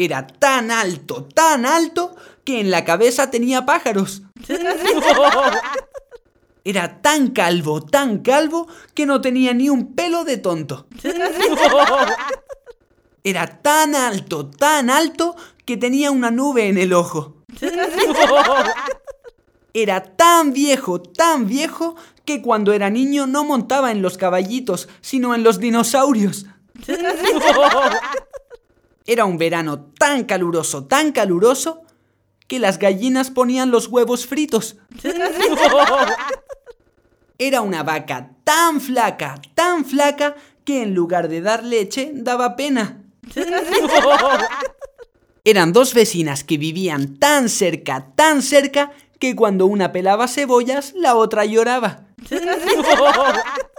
Era tan alto, tan alto, que en la cabeza tenía pájaros. Era tan calvo, tan calvo, que no tenía ni un pelo de tonto. Era tan alto, tan alto, que tenía una nube en el ojo. Era tan viejo, tan viejo, que cuando era niño no montaba en los caballitos, sino en los dinosaurios. Era un verano tan caluroso, tan caluroso, que las gallinas ponían los huevos fritos. Era una vaca tan flaca, tan flaca, que en lugar de dar leche, daba pena. Eran dos vecinas que vivían tan cerca, tan cerca, que cuando una pelaba cebollas, la otra lloraba.